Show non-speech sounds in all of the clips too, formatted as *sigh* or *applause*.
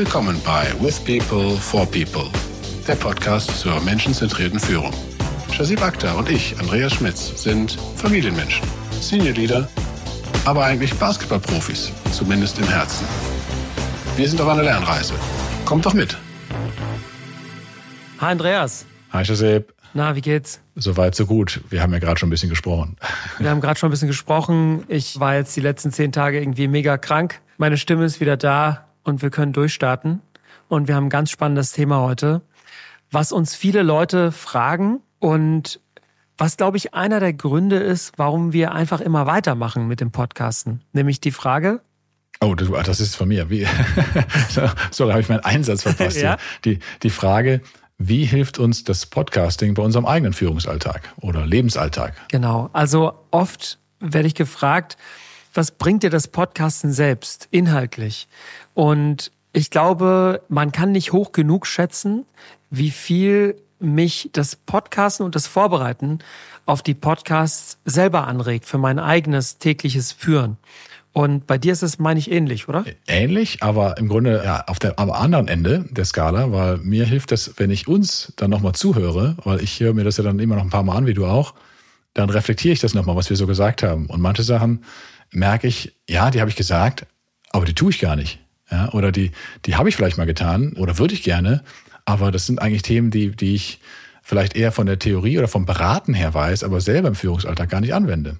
Willkommen bei With People for People, der Podcast zur menschenzentrierten Führung. Shazib Akhtar und ich, Andreas Schmitz, sind Familienmenschen, Senior Leader, aber eigentlich Basketballprofis, zumindest im Herzen. Wir sind auf einer Lernreise. Kommt doch mit. Hi Andreas. Hi Shazib. Na, wie geht's? Soweit, so gut. Wir haben ja gerade schon ein bisschen gesprochen. Wir haben gerade schon ein bisschen gesprochen. Ich war jetzt die letzten zehn Tage irgendwie mega krank. Meine Stimme ist wieder da und wir können durchstarten. Und wir haben ein ganz spannendes Thema heute, was uns viele Leute fragen und was, glaube ich, einer der Gründe ist, warum wir einfach immer weitermachen mit dem Podcasten. Nämlich die Frage, Oh, das ist von mir. Wie? *laughs* so, da habe ich meinen Einsatz verpasst. *laughs* Ja? Die, die Frage, wie hilft uns das Podcasting bei unserem eigenen Führungsalltag oder Lebensalltag? Genau. Also oft werde ich gefragt, was bringt dir das Podcasten selbst inhaltlich? Und ich glaube, man kann nicht hoch genug schätzen, wie viel mich das Podcasten und das Vorbereiten auf die Podcasts selber anregt für mein eigenes tägliches Führen. Und bei dir ist es, meine ich, ähnlich, oder? Ähnlich, aber im Grunde ja, auf der, am anderen Ende der Skala, weil mir hilft das, wenn ich uns dann nochmal zuhöre, weil ich höre mir das ja dann immer noch ein paar Mal an, wie du auch, dann reflektiere ich das nochmal, was wir so gesagt haben. Und manche Sachen merke ich, ja, die habe ich gesagt, aber die tue ich gar nicht. Ja, oder die, die habe ich vielleicht mal getan oder würde ich gerne, aber das sind eigentlich Themen, die, die ich vielleicht eher von der Theorie oder vom Beraten her weiß, aber selber im Führungsalltag gar nicht anwende.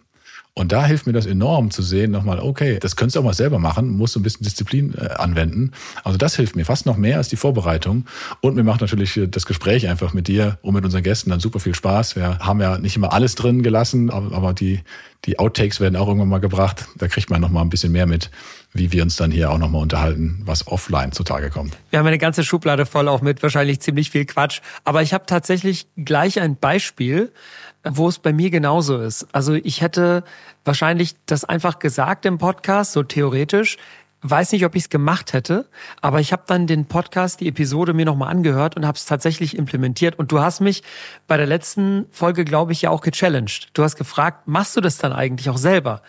Und da hilft mir das enorm zu sehen, nochmal, okay, das könntest du auch mal selber machen, musst du ein bisschen Disziplin äh, anwenden. Also das hilft mir fast noch mehr als die Vorbereitung. Und mir macht natürlich äh, das Gespräch einfach mit dir und mit unseren Gästen dann super viel Spaß. Wir haben ja nicht immer alles drin gelassen, aber die, die Outtakes werden auch irgendwann mal gebracht. Da kriegt man nochmal ein bisschen mehr mit, wie wir uns dann hier auch nochmal unterhalten, was offline zutage kommt. Wir haben eine ganze Schublade voll auch mit wahrscheinlich ziemlich viel Quatsch. Aber ich habe tatsächlich gleich ein Beispiel, wo es bei mir genauso ist. Also ich hätte wahrscheinlich das einfach gesagt im Podcast, so theoretisch. Weiß nicht, ob ich es gemacht hätte, aber ich habe dann den Podcast, die Episode mir nochmal angehört und habe es tatsächlich implementiert. Und du hast mich bei der letzten Folge, glaube ich, ja auch gechallenged. Du hast gefragt, machst du das dann eigentlich auch selber?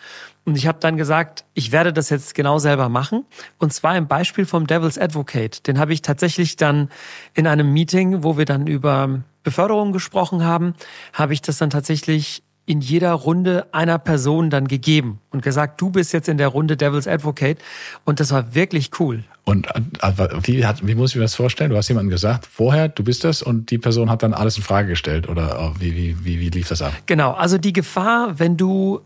Und ich habe dann gesagt, ich werde das jetzt genau selber machen. Und zwar im Beispiel vom Devil's Advocate. Den habe ich tatsächlich dann in einem Meeting, wo wir dann über Beförderung gesprochen haben, habe ich das dann tatsächlich in jeder Runde einer Person dann gegeben und gesagt, du bist jetzt in der Runde Devil's Advocate und das war wirklich cool. Und äh, wie, hat, wie muss ich mir das vorstellen? Du hast jemandem gesagt, vorher, du bist das und die Person hat dann alles in Frage gestellt oder wie, wie, wie, wie lief das ab? Genau, also die Gefahr, wenn du,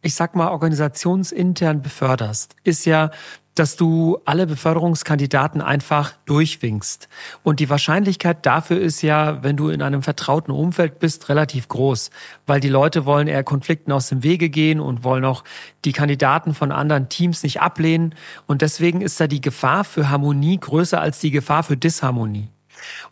ich sag mal, organisationsintern beförderst, ist ja, dass du alle Beförderungskandidaten einfach durchwinkst. Und die Wahrscheinlichkeit dafür ist ja, wenn du in einem vertrauten Umfeld bist, relativ groß, weil die Leute wollen eher Konflikten aus dem Wege gehen und wollen auch die Kandidaten von anderen Teams nicht ablehnen. Und deswegen ist da die Gefahr für Harmonie größer als die Gefahr für Disharmonie.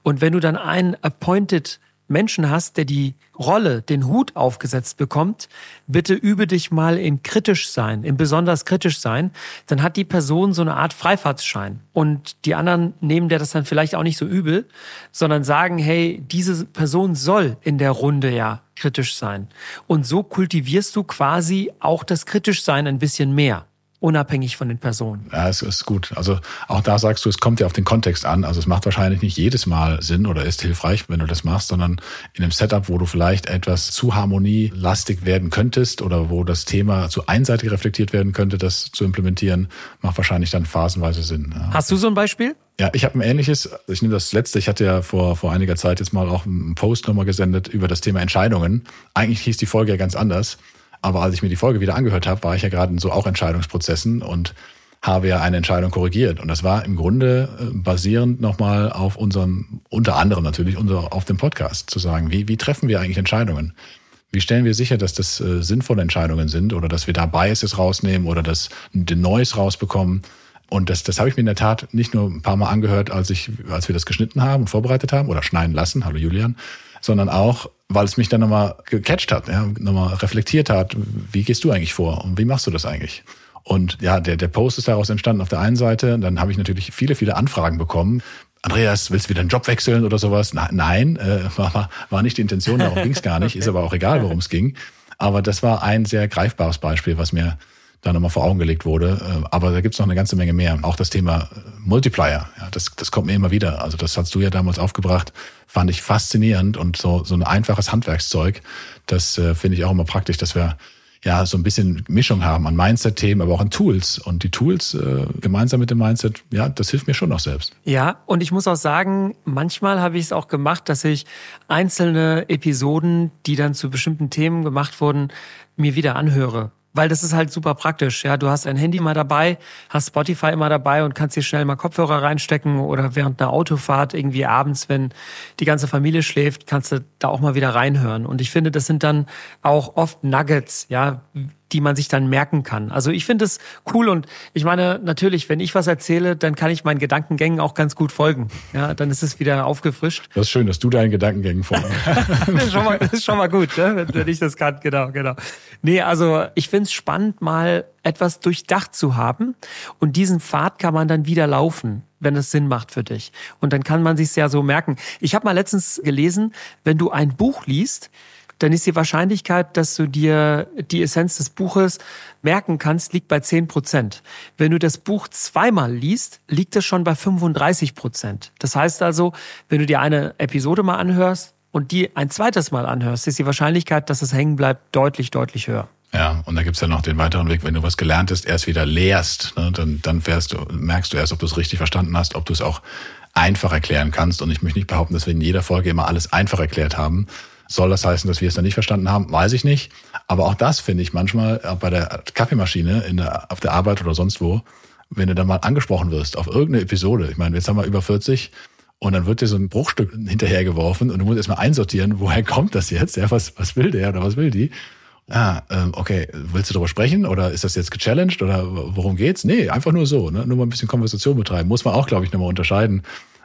Und wenn du dann einen Appointed Menschen hast, der die Rolle, den Hut aufgesetzt bekommt, bitte übe dich mal in kritisch sein, in besonders kritisch sein, dann hat die Person so eine Art Freifahrtsschein. Und die anderen nehmen der das dann vielleicht auch nicht so übel, sondern sagen, hey, diese Person soll in der Runde ja kritisch sein. Und so kultivierst du quasi auch das Kritischsein ein bisschen mehr unabhängig von den Personen. Ja, es ist gut. Also auch da sagst du, es kommt ja auf den Kontext an. Also es macht wahrscheinlich nicht jedes Mal Sinn oder ist hilfreich, wenn du das machst, sondern in einem Setup, wo du vielleicht etwas zu harmonielastig werden könntest oder wo das Thema zu einseitig reflektiert werden könnte, das zu implementieren, macht wahrscheinlich dann phasenweise Sinn. Ja. Hast du so ein Beispiel? Ja, ich habe ein ähnliches, ich nehme das letzte, ich hatte ja vor, vor einiger Zeit jetzt mal auch einen Post nochmal gesendet über das Thema Entscheidungen. Eigentlich hieß die Folge ja ganz anders. Aber als ich mir die Folge wieder angehört habe, war ich ja gerade in so auch Entscheidungsprozessen und habe ja eine Entscheidung korrigiert. Und das war im Grunde äh, basierend nochmal auf unserem, unter anderem natürlich, unser, auf dem Podcast, zu sagen, wie, wie treffen wir eigentlich Entscheidungen? Wie stellen wir sicher, dass das äh, sinnvolle Entscheidungen sind oder dass wir da Biases rausnehmen oder dass den Neues rausbekommen? Und das, das habe ich mir in der Tat nicht nur ein paar Mal angehört, als ich, als wir das geschnitten haben und vorbereitet haben oder schneiden lassen, hallo Julian, sondern auch, weil es mich dann nochmal gecatcht hat, ja, nochmal reflektiert hat, wie gehst du eigentlich vor und wie machst du das eigentlich? Und ja, der, der Post ist daraus entstanden auf der einen Seite. Dann habe ich natürlich viele, viele Anfragen bekommen. Andreas, willst du wieder einen Job wechseln oder sowas? Na, nein, äh, *laughs* war, war nicht die Intention, darum ging es gar nicht. Ist aber auch egal, worum es ging. Aber das war ein sehr greifbares Beispiel, was mir da nochmal vor Augen gelegt wurde. Äh, aber da gibt's noch eine ganze Menge mehr. Auch das Thema äh, Multiplier, ja, das, das kommt mir immer wieder. Also das hast du ja damals aufgebracht, fand ich faszinierend und so, so ein einfaches Handwerkszeug. Das äh, finde ich auch immer praktisch, dass wir ja so ein bisschen Mischung haben an Mindset-Themen, aber auch an Tools. Und die Tools äh, gemeinsam mit dem Mindset, ja, das hilft mir schon noch selbst. Ja, und ich muss auch sagen, manchmal habe ich es auch gemacht, dass ich einzelne Episoden, die dann zu bestimmten Themen gemacht wurden, mir wieder anhöre weil das ist halt super praktisch. Ja, du hast ein Handy mal dabei, hast Spotify immer dabei und kannst dir schnell mal Kopfhörer reinstecken oder während einer Autofahrt irgendwie abends, wenn die ganze Familie schläft, kannst du da auch mal wieder reinhören. Und ich finde, das sind dann auch oft Nuggets, ja, die man sich dann merken kann. Also ich finde es cool und ich meine, natürlich, wenn ich was erzähle, dann kann ich meinen Gedankengängen auch ganz gut folgen. Ja, dann ist es wieder aufgefrischt. Das ist schön, dass du deinen Gedankengängen folgst. *laughs* das, ist schon mal, das ist schon mal gut, ne? wenn ich das kann. Genau, genau. Nee, also ich finde es spannend, mal etwas durchdacht zu haben und diesen Pfad kann man dann wieder laufen wenn es Sinn macht für dich. Und dann kann man sich ja so merken. Ich habe mal letztens gelesen, wenn du ein Buch liest, dann ist die Wahrscheinlichkeit, dass du dir die Essenz des Buches merken kannst, liegt bei 10 Prozent. Wenn du das Buch zweimal liest, liegt es schon bei 35 Prozent. Das heißt also, wenn du dir eine Episode mal anhörst und die ein zweites Mal anhörst, ist die Wahrscheinlichkeit, dass es hängen bleibt, deutlich, deutlich höher. Ja, und da gibt's ja noch den weiteren Weg, wenn du was gelernt hast, erst wieder lehrst, ne, dann, dann fährst du, merkst du erst, ob du es richtig verstanden hast, ob du es auch einfach erklären kannst. Und ich möchte nicht behaupten, dass wir in jeder Folge immer alles einfach erklärt haben, soll das heißen, dass wir es dann nicht verstanden haben? Weiß ich nicht. Aber auch das finde ich manchmal bei der Kaffeemaschine in der, auf der Arbeit oder sonst wo, wenn du dann mal angesprochen wirst auf irgendeine Episode. Ich meine, jetzt haben wir über 40 und dann wird dir so ein Bruchstück hinterhergeworfen und du musst erstmal einsortieren, woher kommt das jetzt? Ja, was, was will der oder was will die? Ah, ähm, okay, willst du darüber sprechen oder ist das jetzt gechallenged oder worum geht's? Nee, einfach nur so, ne? nur mal ein bisschen Konversation betreiben. Muss man auch, glaube ich, nochmal unterscheiden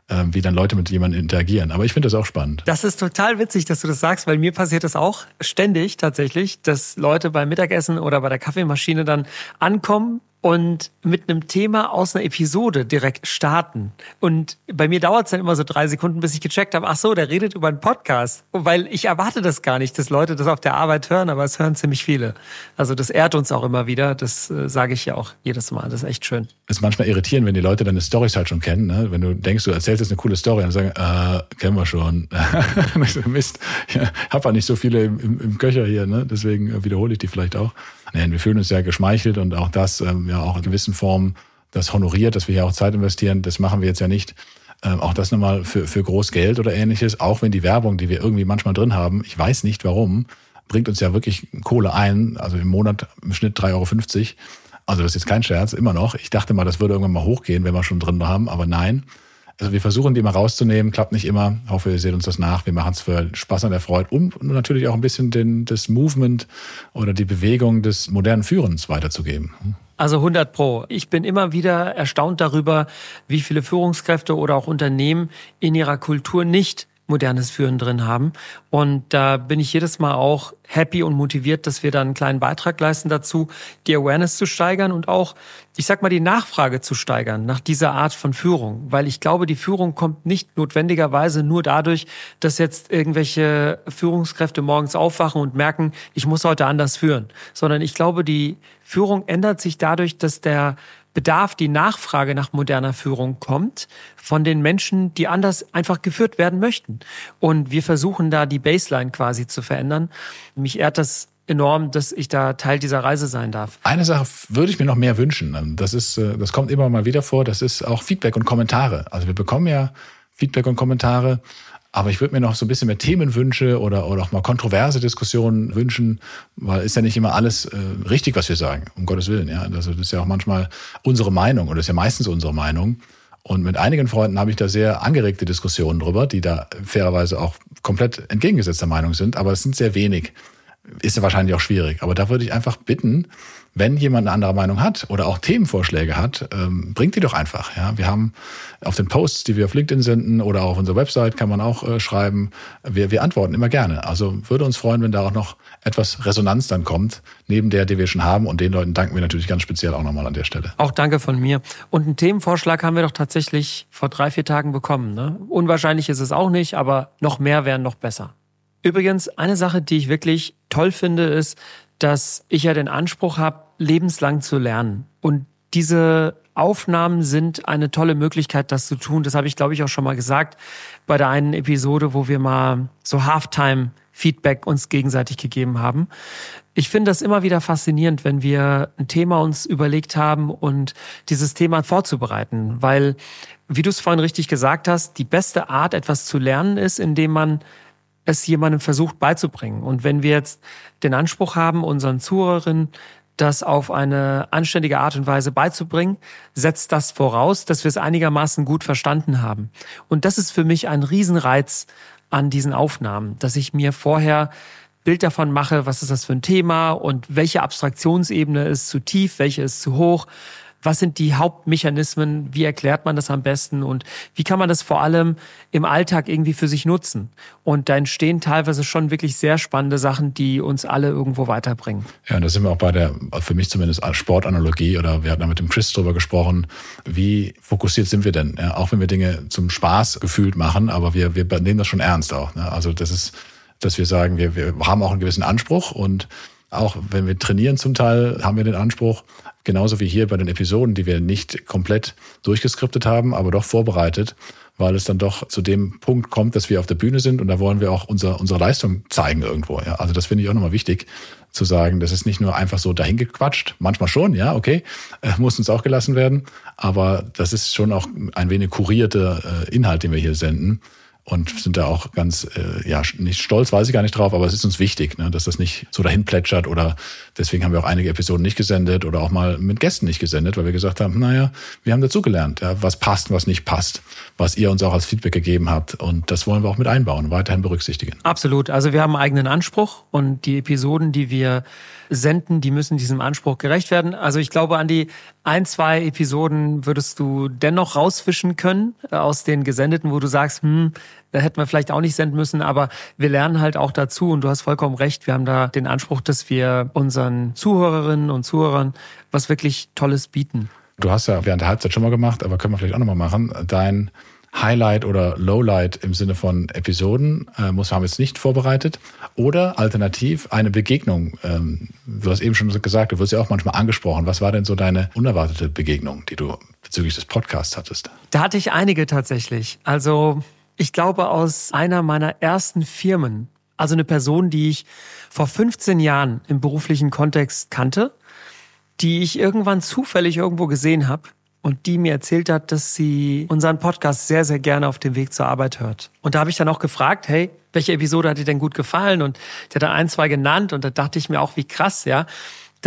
wie dann Leute mit jemandem interagieren. Aber ich finde das auch spannend. Das ist total witzig, dass du das sagst, weil mir passiert das auch ständig tatsächlich, dass Leute beim Mittagessen oder bei der Kaffeemaschine dann ankommen und mit einem Thema aus einer Episode direkt starten. Und bei mir dauert es dann immer so drei Sekunden, bis ich gecheckt habe, ach so, der redet über einen Podcast. Weil ich erwarte das gar nicht, dass Leute das auf der Arbeit hören, aber es hören ziemlich viele. Also das ehrt uns auch immer wieder. Das äh, sage ich ja auch jedes Mal. Das ist echt schön. Das ist manchmal irritierend, wenn die Leute deine Storys halt schon kennen. Ne? Wenn du denkst, du erzählst jetzt eine coole Story und sagen, äh, kennen wir schon. *laughs* Mist, ich hab ja nicht so viele im, im, im Köcher hier, ne? deswegen wiederhole ich die vielleicht auch. Nein, wir fühlen uns ja geschmeichelt und auch das ähm, ja auch in gewissen Formen das honoriert, dass wir hier auch Zeit investieren. Das machen wir jetzt ja nicht. Ähm, auch das nochmal für, für groß Geld oder ähnliches. Auch wenn die Werbung, die wir irgendwie manchmal drin haben, ich weiß nicht warum, bringt uns ja wirklich Kohle ein. Also im Monat im Schnitt 3,50 Euro. Also das ist jetzt kein Scherz, immer noch. Ich dachte mal, das würde irgendwann mal hochgehen, wenn wir schon drin haben, aber nein. Also wir versuchen die mal rauszunehmen, klappt nicht immer. Ich hoffe, ihr seht uns das nach. Wir machen es für Spaß an der Freude und natürlich auch ein bisschen den, das Movement oder die Bewegung des modernen Führens weiterzugeben. Also 100 Pro. Ich bin immer wieder erstaunt darüber, wie viele Führungskräfte oder auch Unternehmen in ihrer Kultur nicht modernes Führen drin haben. Und da bin ich jedes Mal auch happy und motiviert, dass wir da einen kleinen Beitrag leisten dazu, die Awareness zu steigern und auch, ich sag mal, die Nachfrage zu steigern nach dieser Art von Führung. Weil ich glaube, die Führung kommt nicht notwendigerweise nur dadurch, dass jetzt irgendwelche Führungskräfte morgens aufwachen und merken, ich muss heute anders führen. Sondern ich glaube, die Führung ändert sich dadurch, dass der Bedarf, die Nachfrage nach moderner Führung kommt von den Menschen, die anders einfach geführt werden möchten. Und wir versuchen da die Baseline quasi zu verändern. Mich ehrt das enorm, dass ich da Teil dieser Reise sein darf. Eine Sache würde ich mir noch mehr wünschen. Das ist, äh, das kommt immer mal wieder vor. Das ist auch Feedback und Kommentare. Also wir bekommen ja Feedback und Kommentare aber ich würde mir noch so ein bisschen mehr Themenwünsche oder, oder auch mal kontroverse Diskussionen wünschen, weil ist ja nicht immer alles äh, richtig, was wir sagen, um Gottes Willen. Ja? Also das ist ja auch manchmal unsere Meinung oder ist ja meistens unsere Meinung. Und mit einigen Freunden habe ich da sehr angeregte Diskussionen drüber, die da fairerweise auch komplett entgegengesetzter Meinung sind, aber es sind sehr wenig. Ist ja wahrscheinlich auch schwierig. Aber da würde ich einfach bitten, wenn jemand eine andere Meinung hat oder auch Themenvorschläge hat, ähm, bringt die doch einfach. Ja, wir haben auf den Posts, die wir auf LinkedIn senden oder auf unserer Website kann man auch äh, schreiben. Wir, wir antworten immer gerne. Also würde uns freuen, wenn da auch noch etwas Resonanz dann kommt, neben der, die wir schon haben. Und den Leuten danken wir natürlich ganz speziell auch nochmal an der Stelle. Auch danke von mir. Und einen Themenvorschlag haben wir doch tatsächlich vor drei, vier Tagen bekommen. Ne? Unwahrscheinlich ist es auch nicht, aber noch mehr wären noch besser. Übrigens, eine Sache, die ich wirklich toll finde, ist, dass ich ja den Anspruch habe, lebenslang zu lernen. Und diese Aufnahmen sind eine tolle Möglichkeit, das zu tun. Das habe ich, glaube ich, auch schon mal gesagt bei der einen Episode, wo wir mal so Halftime Feedback uns gegenseitig gegeben haben. Ich finde das immer wieder faszinierend, wenn wir ein Thema uns überlegt haben und dieses Thema vorzubereiten, weil, wie du es vorhin richtig gesagt hast, die beste Art, etwas zu lernen, ist, indem man es jemandem versucht beizubringen. Und wenn wir jetzt den Anspruch haben, unseren Zuhörerinnen das auf eine anständige Art und Weise beizubringen, setzt das voraus, dass wir es einigermaßen gut verstanden haben. Und das ist für mich ein Riesenreiz an diesen Aufnahmen, dass ich mir vorher Bild davon mache, was ist das für ein Thema und welche Abstraktionsebene ist zu tief, welche ist zu hoch, was sind die Hauptmechanismen, wie erklärt man das am besten und wie kann man das vor allem im Alltag irgendwie für sich nutzen. Und da entstehen teilweise schon wirklich sehr spannende Sachen, die uns alle irgendwo weiterbringen. Ja, und da sind wir auch bei der, für mich zumindest Sportanalogie oder wir hatten da mit dem Chris drüber gesprochen, wie fokussiert sind wir denn? Ja, auch wenn wir Dinge zum Spaß gefühlt machen, aber wir, wir nehmen das schon ernst auch. Ne? Also das ist, dass wir sagen, wir, wir haben auch einen gewissen Anspruch und auch wenn wir trainieren zum Teil, haben wir den Anspruch, genauso wie hier bei den Episoden, die wir nicht komplett durchgeskriptet haben, aber doch vorbereitet, weil es dann doch zu dem Punkt kommt, dass wir auf der Bühne sind und da wollen wir auch unser, unsere Leistung zeigen irgendwo. Ja. Also das finde ich auch nochmal wichtig zu sagen, das ist nicht nur einfach so dahingequatscht, manchmal schon, ja, okay, äh, muss uns auch gelassen werden, aber das ist schon auch ein wenig kurierter äh, Inhalt, den wir hier senden und sind da auch ganz, äh, ja, nicht stolz, weiß ich gar nicht drauf, aber es ist uns wichtig, ne, dass das nicht so dahin plätschert oder deswegen haben wir auch einige Episoden nicht gesendet oder auch mal mit Gästen nicht gesendet, weil wir gesagt haben, naja, wir haben dazugelernt, ja, was passt, was nicht passt, was ihr uns auch als Feedback gegeben habt und das wollen wir auch mit einbauen, weiterhin berücksichtigen. Absolut, also wir haben einen eigenen Anspruch und die Episoden, die wir senden, die müssen diesem Anspruch gerecht werden. Also ich glaube, an die ein, zwei Episoden würdest du dennoch rausfischen können äh, aus den gesendeten, wo du sagst, hm, da hätten wir vielleicht auch nicht senden müssen, aber wir lernen halt auch dazu und du hast vollkommen recht. Wir haben da den Anspruch, dass wir unseren Zuhörerinnen und Zuhörern was wirklich Tolles bieten. Du hast ja während der Halbzeit schon mal gemacht, aber können wir vielleicht auch nochmal machen. Dein Highlight oder Lowlight im Sinne von Episoden, äh, muss haben jetzt nicht vorbereitet. Oder alternativ eine Begegnung. Ähm, du hast eben schon gesagt, du wirst ja auch manchmal angesprochen. Was war denn so deine unerwartete Begegnung, die du bezüglich des Podcasts hattest? Da hatte ich einige tatsächlich. Also ich glaube aus einer meiner ersten Firmen, also eine Person, die ich vor 15 Jahren im beruflichen Kontext kannte, die ich irgendwann zufällig irgendwo gesehen habe und die mir erzählt hat, dass sie unseren Podcast sehr, sehr gerne auf dem Weg zur Arbeit hört. Und da habe ich dann auch gefragt, hey, welche Episode hat dir denn gut gefallen? Und der hat dann ein, zwei genannt und da dachte ich mir auch, wie krass, ja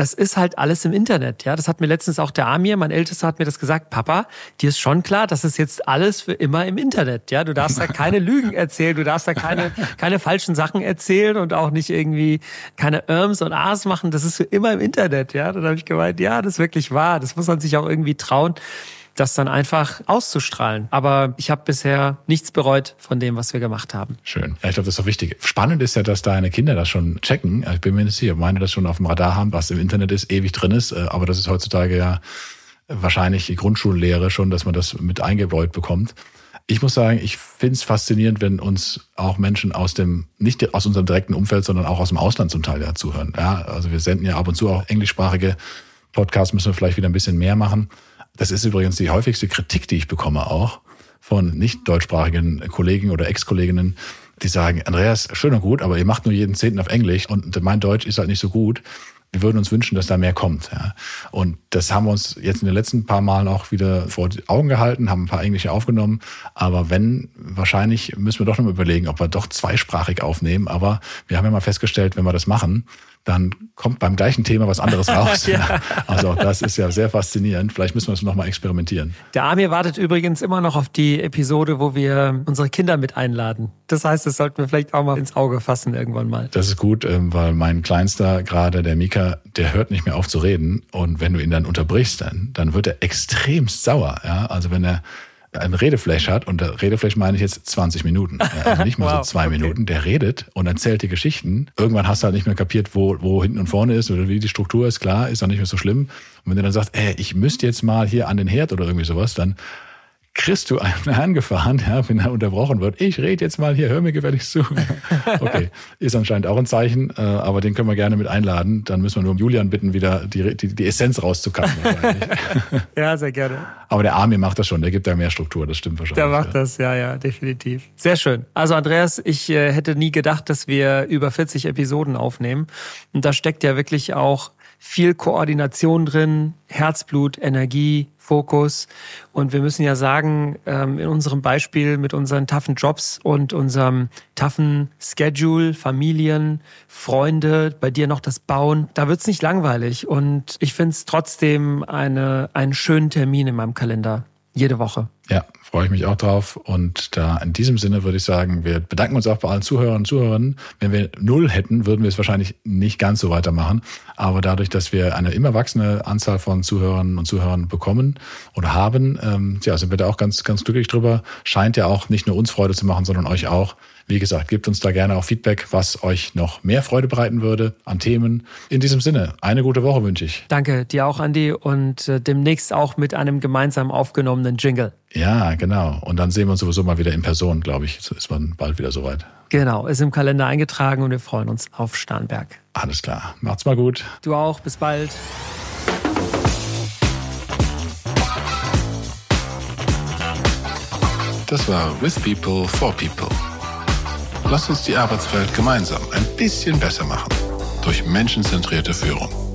das ist halt alles im Internet. Ja, das hat mir letztens auch der Amir, mein Ältester, hat mir das gesagt. Papa, dir ist schon klar, das ist jetzt alles für immer im Internet. Ja, du darfst da *laughs* keine Lügen erzählen, du darfst da keine keine falschen Sachen erzählen und auch nicht irgendwie keine Irms und A's machen. Das ist für immer im Internet. Ja, dann habe ich gemeint, ja, das ist wirklich wahr. Das muss man sich auch irgendwie trauen das dann einfach auszustrahlen. Aber ich habe bisher nichts bereut von dem, was wir gemacht haben. Schön. Ja, ich glaube, das ist auch wichtig. Spannend ist ja, dass deine Kinder das schon checken. Ich bin mir nicht sicher, meine das schon auf dem Radar haben, was im Internet ist, ewig drin ist. Äh, aber das ist heutzutage ja wahrscheinlich die Grundschullehre schon, dass man das mit eingebläut bekommt. Ich muss sagen, ich finde es faszinierend, wenn uns auch Menschen aus dem, nicht aus unserem direkten Umfeld, sondern auch aus dem Ausland zum Teil ja zuhören. Ja, also wir senden ja ab und zu auch englischsprachige Podcasts, müssen wir vielleicht wieder ein bisschen mehr machen. Das ist übrigens die häufigste Kritik, die ich bekomme auch von nicht deutschsprachigen Kollegen oder Ex-Kolleginnen, die sagen, Andreas, schön und gut, aber ihr macht nur jeden Zehnten auf Englisch und mein Deutsch ist halt nicht so gut. Wir würden uns wünschen, dass da mehr kommt. Ja. Und das haben wir uns jetzt in den letzten paar Malen auch wieder vor die Augen gehalten, haben ein paar Englische aufgenommen. Aber wenn, wahrscheinlich müssen wir doch noch mal überlegen, ob wir doch zweisprachig aufnehmen. Aber wir haben ja mal festgestellt, wenn wir das machen, dann kommt beim gleichen Thema was anderes *laughs* raus. ja. Also das ist ja sehr faszinierend. Vielleicht müssen wir es nochmal experimentieren. Der Amir wartet übrigens immer noch auf die Episode, wo wir unsere Kinder mit einladen. Das heißt, das sollten wir vielleicht auch mal ins Auge fassen irgendwann mal. Das ist gut, ähm, weil mein Kleinster gerade, der Mika, der hört nicht mehr auf zu reden. Und wenn du ihn dann unterbrichst, dann, dann wird er extremst sauer. Ja? Also wenn er ein Redeflash hat, und der Redeflash meine ich jetzt 20 Minuten, also nicht mal *laughs* wow, so zwei okay. Minuten, der redet und erzählt die Geschichten. Irgendwann hast du halt nicht mehr kapiert, wo, wo hinten und vorne ist oder wie die Struktur ist, klar, ist auch nicht mehr so schlimm. Und wenn du dann sagst, ey, ich müsste jetzt mal hier an den Herd oder irgendwie sowas, dann kriegst du einen *laughs* angefahren, ja, wenn er unterbrochen wird. Ich rede jetzt mal hier, hör mir gefälligst zu. *laughs* Okay, ist anscheinend auch ein Zeichen, äh, aber den können wir gerne mit einladen. Dann müssen wir nur um Julian bitten, wieder die, die, die Essenz rauszukappen. *laughs* ja, sehr gerne. Aber der Armin macht das schon, der gibt da mehr Struktur, das stimmt wahrscheinlich. Der macht ja. das, ja, ja, definitiv. Sehr schön. Also Andreas, ich äh, hätte nie gedacht, dass wir über 40 Episoden aufnehmen. Und da steckt ja wirklich auch viel Koordination drin, Herzblut, Energie, Fokus. Und wir müssen ja sagen, ähm, in unserem Beispiel mit unseren toughen Jobs und unserem toughen Schedule, Familien, Freunde, bei dir noch das Bauen, da wird's nicht langweilig. Und ich finde es trotzdem eine, einen schönen Termin in meinem Kalender. Jede Woche. Ja, freue ich mich auch drauf. Und da in diesem Sinne würde ich sagen, wir bedanken uns auch bei allen Zuhörern und Zuhörern. Wenn wir null hätten, würden wir es wahrscheinlich nicht ganz so weitermachen. Aber dadurch, dass wir eine immer wachsende Anzahl von Zuhörern und Zuhörern bekommen oder haben, ähm, ja, sind wir da auch ganz, ganz glücklich drüber. Scheint ja auch nicht nur uns Freude zu machen, sondern euch auch. Wie gesagt, gebt uns da gerne auch Feedback, was euch noch mehr Freude bereiten würde an Themen. In diesem Sinne, eine gute Woche wünsche ich. Danke dir auch, Andi, und äh, demnächst auch mit einem gemeinsam aufgenommenen Jingle. Ja, genau. Und dann sehen wir uns sowieso mal wieder in Person, glaube ich. So ist man bald wieder soweit. Genau, ist im Kalender eingetragen und wir freuen uns auf Starnberg. Alles klar. Macht's mal gut. Du auch. Bis bald. Das war With People for People. Lass uns die Arbeitswelt gemeinsam ein bisschen besser machen. Durch menschenzentrierte Führung.